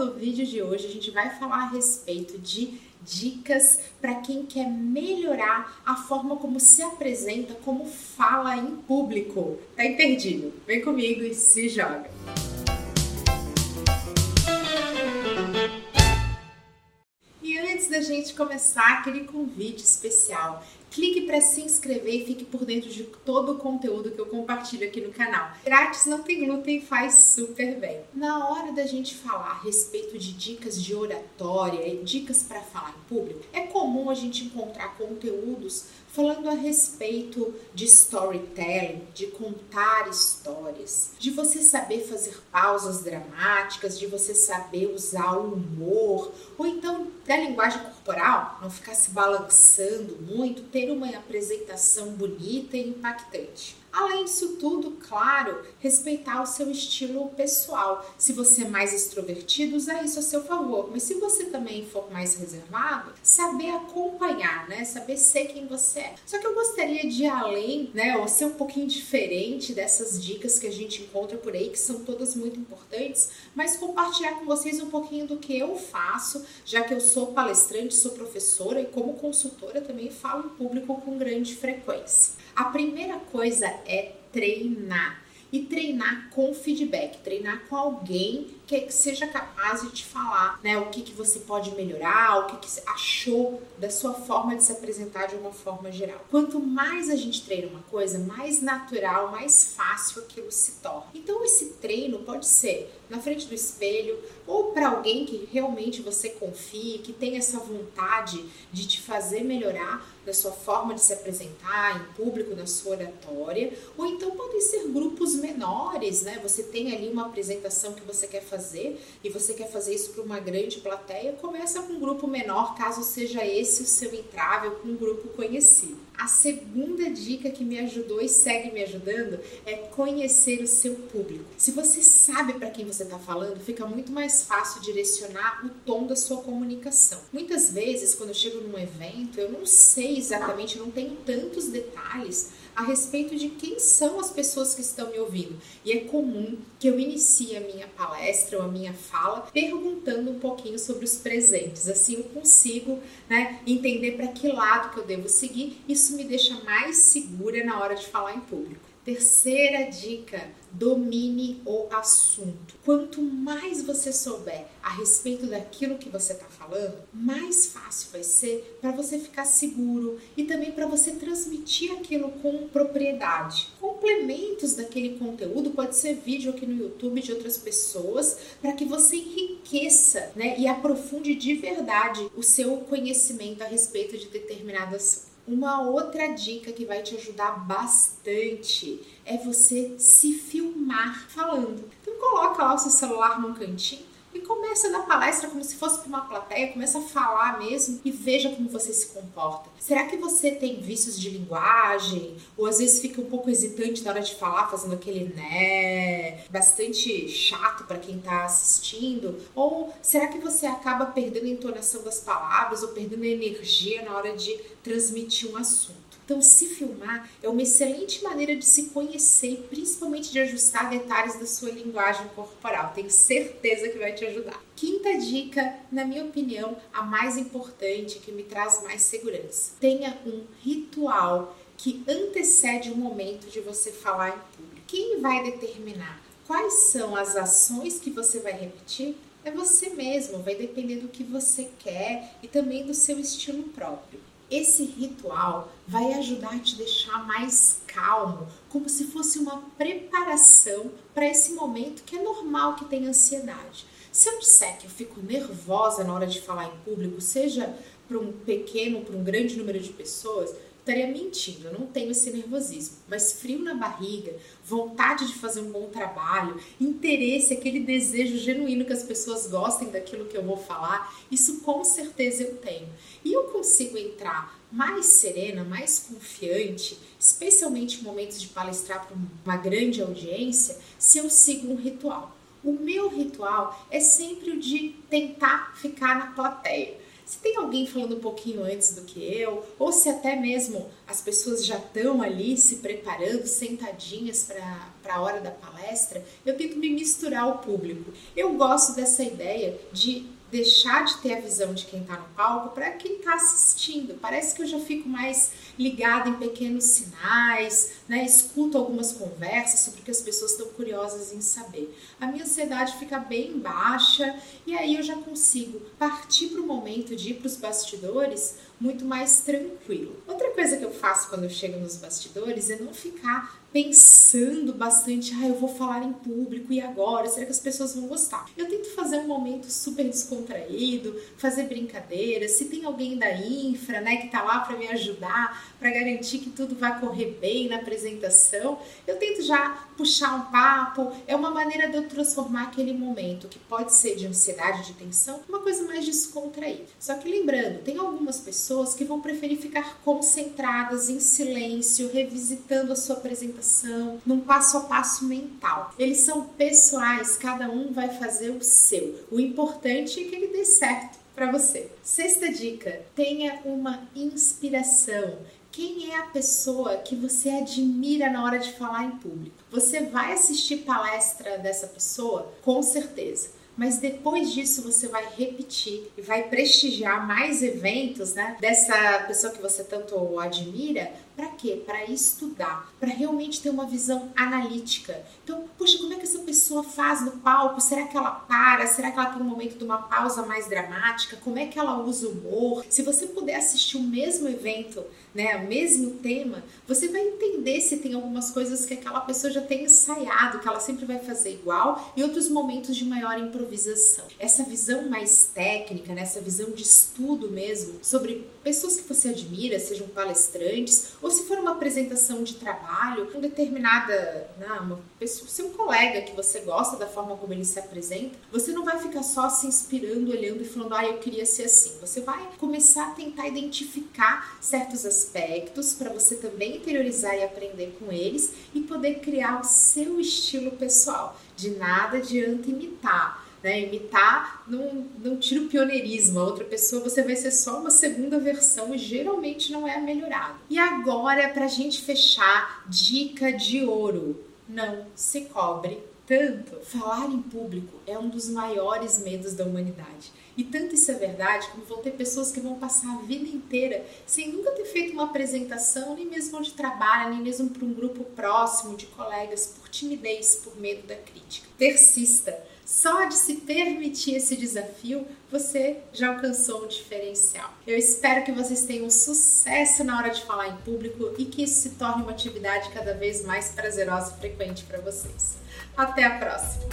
no vídeo de hoje a gente vai falar a respeito de dicas para quem quer melhorar a forma como se apresenta, como fala em público. Tá imperdível? Vem comigo e se joga! E antes da gente começar aquele convite especial, Clique para se inscrever e fique por dentro de todo o conteúdo que eu compartilho aqui no canal. Grátis, não tem glúten e faz super bem. Na hora da gente falar a respeito de dicas de oratória e dicas para falar em público, é comum a gente encontrar conteúdos falando a respeito de storytelling, de contar histórias, de você saber fazer pausas dramáticas, de você saber usar o humor, ou então da linguagem corporal, não ficar se balançando muito, uma apresentação bonita e impactante. Além disso tudo, claro, respeitar o seu estilo pessoal. Se você é mais extrovertido, usar isso a seu favor. Mas se você também for mais reservado, saber acompanhar, né? Saber ser quem você é. Só que eu gostaria de ir além, né? Ou ser um pouquinho diferente dessas dicas que a gente encontra por aí, que são todas muito importantes, mas compartilhar com vocês um pouquinho do que eu faço, já que eu sou palestrante, sou professora e como consultora também falo em público com grande frequência. A primeira coisa é treinar. E treinar com feedback, treinar com alguém que seja capaz de te falar né, o que, que você pode melhorar, o que, que você achou da sua forma de se apresentar de uma forma geral. Quanto mais a gente treina uma coisa, mais natural, mais fácil aquilo se torna. Então, esse treino pode ser na frente do espelho ou para alguém que realmente você confie, que tem essa vontade de te fazer melhorar da sua forma de se apresentar em público, na sua oratória, ou então podem ser grupos menores, né? Você tem ali uma apresentação que você quer fazer e você quer fazer isso para uma grande plateia, começa com um grupo menor, caso seja esse o seu entrave ou com um grupo conhecido. A segunda dica que me ajudou e segue me ajudando é conhecer o seu público. Se você sabe para quem você está falando, fica muito mais fácil direcionar o tom da sua comunicação. Muitas vezes, quando eu chego num evento, eu não sei exatamente, eu não tenho tantos detalhes a respeito de quem são as pessoas que estão me ouvindo. E é comum que eu inicie a minha palestra ou a minha fala perguntando um pouquinho sobre os presentes. Assim eu consigo né, entender para que lado que eu devo seguir. Isso me deixa mais segura na hora de falar em público. Terceira dica: domine o assunto. Quanto mais você souber a respeito daquilo que você está falando, mais fácil vai ser para você ficar seguro e também para você transmitir aquilo com propriedade. Complementos daquele conteúdo pode ser vídeo aqui no YouTube de outras pessoas para que você enriqueça né, e aprofunde de verdade o seu conhecimento a respeito de determinado assunto. Uma outra dica que vai te ajudar bastante é você se filmar falando. Então coloca lá o seu celular num cantinho começa a dar palestra como se fosse para uma plateia, começa a falar mesmo e veja como você se comporta. Será que você tem vícios de linguagem? Ou às vezes fica um pouco hesitante na hora de falar, fazendo aquele né, bastante chato para quem está assistindo? Ou será que você acaba perdendo a entonação das palavras ou perdendo a energia na hora de transmitir um assunto? Então, se filmar é uma excelente maneira de se conhecer e principalmente de ajustar detalhes da sua linguagem corporal. Tenho certeza que vai te ajudar. Quinta dica, na minha opinião, a mais importante, que me traz mais segurança. Tenha um ritual que antecede o momento de você falar em público. Quem vai determinar quais são as ações que você vai repetir? É você mesmo, vai depender do que você quer e também do seu estilo próprio. Esse ritual vai ajudar a te deixar mais calmo, como se fosse uma preparação para esse momento que é normal que tenha ansiedade. Se eu disser que eu fico nervosa na hora de falar em público, seja para um pequeno, para um grande número de pessoas, estaria mentindo, eu não tenho esse nervosismo, mas frio na barriga, vontade de fazer um bom trabalho, interesse, aquele desejo genuíno que as pessoas gostem daquilo que eu vou falar, isso com certeza eu tenho. E eu consigo entrar mais serena, mais confiante, especialmente em momentos de palestrar para uma grande audiência, se eu sigo um ritual. O meu ritual é sempre o de tentar ficar na plateia se tem alguém falando um pouquinho antes do que eu, ou se até mesmo as pessoas já estão ali se preparando, sentadinhas para a hora da palestra, eu tento me misturar ao público. Eu gosto dessa ideia de deixar de ter a visão de quem está no palco para quem está assistindo. Parece que eu já fico mais ligada em pequenos sinais, né? escuto algumas conversas sobre o que as pessoas estão curiosas em saber. A minha ansiedade fica bem baixa e aí eu já consigo partir para o momento de ir para os bastidores muito mais tranquilo. Outra coisa que eu faço quando eu chego nos bastidores é não ficar pensando bastante, ah, eu vou falar em público e agora, será que as pessoas vão gostar? Eu tento fazer um momento super descontraído, fazer brincadeiras, se tem alguém da infra, né, que tá lá para me ajudar, para garantir que tudo vai correr bem na apresentação, eu tento já puxar um papo, é uma maneira de eu transformar aquele momento que pode ser de ansiedade, de tensão, uma coisa mais descontraída. Só que lembrando, tem algumas pessoas que vão preferir ficar concentradas em silêncio, revisitando a sua apresentação num passo a passo mental. Eles são pessoais, cada um vai fazer o seu. O importante é que ele dê certo para você. Sexta dica: tenha uma inspiração. Quem é a pessoa que você admira na hora de falar em público? Você vai assistir palestra dessa pessoa? Com certeza mas depois disso você vai repetir e vai prestigiar mais eventos, né, dessa pessoa que você tanto admira, para quê? Para estudar, para realmente ter uma visão analítica. Então, puxa, como é que essa pessoa faz no palco? Será que ela para? Será que ela tem um momento de uma pausa mais dramática? Como é que ela usa o humor? Se você puder assistir o mesmo evento, né, o mesmo tema, você vai entender se tem algumas coisas que aquela pessoa já tem ensaiado, que ela sempre vai fazer igual, e outros momentos de maior improvisação. Essa visão mais técnica, né, essa visão de estudo mesmo sobre pessoas que você admira, sejam palestrantes ou se for uma apresentação de trabalho com determinada, né, uma pessoa, seu colega que você gosta da forma como ele se apresenta, você não vai ficar só se inspirando, olhando e falando, ah, eu queria ser assim. Você vai começar a tentar identificar certos aspectos para você também interiorizar e aprender com eles e poder criar o seu estilo pessoal. De nada adianta imitar né? Imitar não, não tira o pioneirismo. A outra pessoa você vai ser só uma segunda versão e geralmente não é melhorado. E agora, para a gente fechar, dica de ouro: não se cobre tanto. Falar em público é um dos maiores medos da humanidade. E tanto isso é verdade, como vão ter pessoas que vão passar a vida inteira sem nunca ter feito uma apresentação, nem mesmo onde trabalha, nem mesmo para um grupo próximo de colegas, por timidez, por medo da crítica. Persista só de se permitir esse desafio, você já alcançou um diferencial. Eu espero que vocês tenham sucesso na hora de falar em público e que isso se torne uma atividade cada vez mais prazerosa e frequente para vocês. Até a próxima!